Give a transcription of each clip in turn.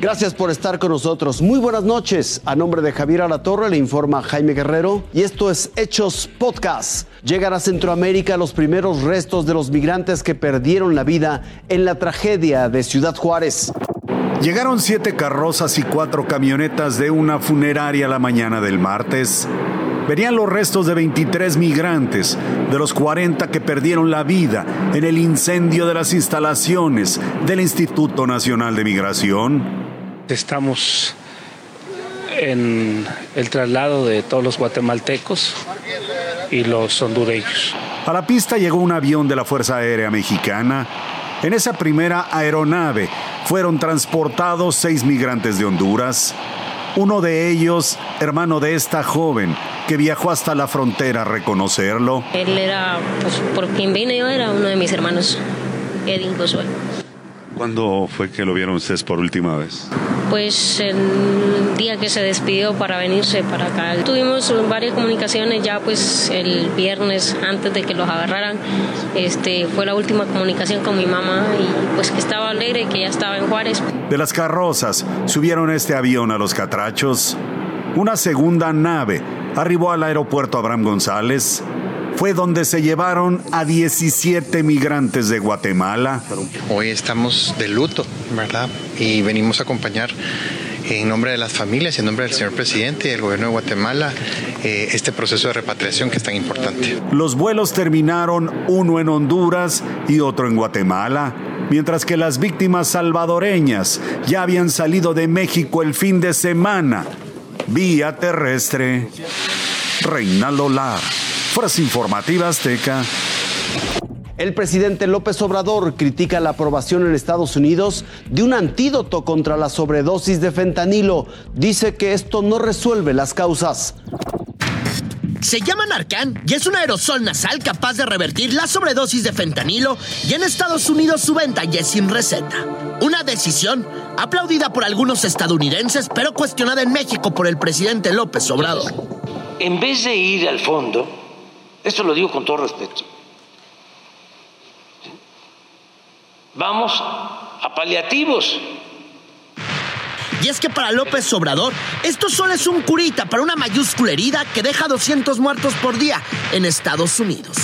Gracias por estar con nosotros. Muy buenas noches. A nombre de Javier Alatorre le informa Jaime Guerrero y esto es Hechos Podcast. Llegan a Centroamérica los primeros restos de los migrantes que perdieron la vida en la tragedia de Ciudad Juárez. Llegaron siete carrozas y cuatro camionetas de una funeraria la mañana del martes. Venían los restos de 23 migrantes, de los 40 que perdieron la vida en el incendio de las instalaciones del Instituto Nacional de Migración. Estamos en el traslado de todos los guatemaltecos y los hondureños. A la pista llegó un avión de la Fuerza Aérea Mexicana. En esa primera aeronave fueron transportados seis migrantes de Honduras, uno de ellos hermano de esta joven que viajó hasta la frontera a reconocerlo. Él era, pues por quien vine yo, era uno de mis hermanos, Edwin Josué. ¿Cuándo fue que lo vieron ustedes por última vez? Pues el día que se despidió para venirse para acá. Tuvimos varias comunicaciones ya pues el viernes antes de que los agarraran. Este fue la última comunicación con mi mamá y pues que estaba alegre que ya estaba en Juárez. De las carrozas subieron este avión a los Catrachos. Una segunda nave arribó al aeropuerto Abraham González fue donde se llevaron a 17 migrantes de Guatemala. Hoy estamos de luto, ¿verdad? Y venimos a acompañar en nombre de las familias, en nombre del señor presidente y del gobierno de Guatemala, eh, este proceso de repatriación que es tan importante. Los vuelos terminaron uno en Honduras y otro en Guatemala, mientras que las víctimas salvadoreñas ya habían salido de México el fin de semana, vía terrestre. Reinaldo Lar. Fuerzas Informativa Azteca. El presidente López Obrador critica la aprobación en Estados Unidos de un antídoto contra la sobredosis de fentanilo. Dice que esto no resuelve las causas. Se llama Narcan y es un aerosol nasal capaz de revertir la sobredosis de fentanilo y en Estados Unidos su venta ya es sin receta. Una decisión aplaudida por algunos estadounidenses pero cuestionada en México por el presidente López Obrador. En vez de ir al fondo, esto lo digo con todo respeto. Vamos a paliativos. Y es que para López Obrador, esto solo es un curita para una mayúscula herida que deja 200 muertos por día en Estados Unidos.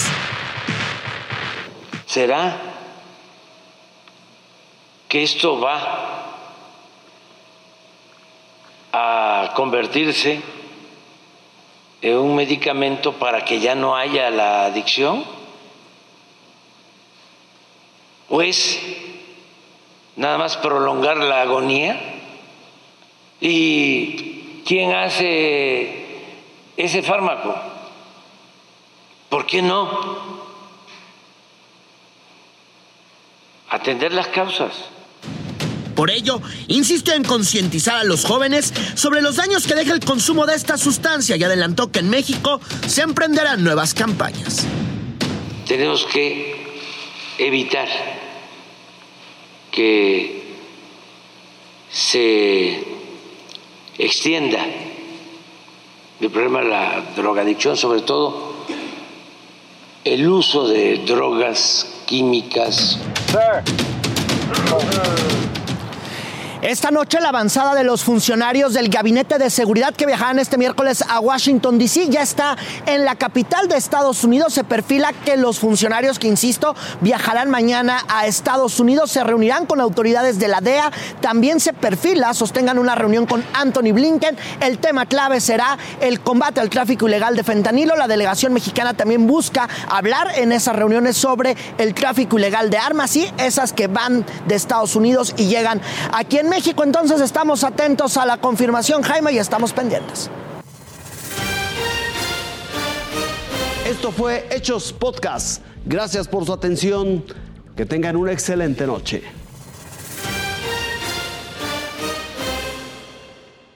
¿Será que esto va a convertirse un medicamento para que ya no haya la adicción? ¿O es nada más prolongar la agonía? ¿Y quién hace ese fármaco? ¿Por qué no atender las causas? Por ello, insistió en concientizar a los jóvenes sobre los daños que deja el consumo de esta sustancia y adelantó que en México se emprenderán nuevas campañas. Tenemos que evitar que se extienda el problema de la drogadicción, sobre todo el uso de drogas químicas. Esta noche la avanzada de los funcionarios del Gabinete de Seguridad que viajarán este miércoles a Washington, D.C. ya está en la capital de Estados Unidos. Se perfila que los funcionarios que, insisto, viajarán mañana a Estados Unidos se reunirán con autoridades de la DEA. También se perfila, sostengan una reunión con Anthony Blinken. El tema clave será el combate al tráfico ilegal de fentanilo. La delegación mexicana también busca hablar en esas reuniones sobre el tráfico ilegal de armas y esas que van de Estados Unidos y llegan aquí en en México. Entonces estamos atentos a la confirmación, Jaime, y estamos pendientes. Esto fue Hechos Podcast. Gracias por su atención. Que tengan una excelente noche.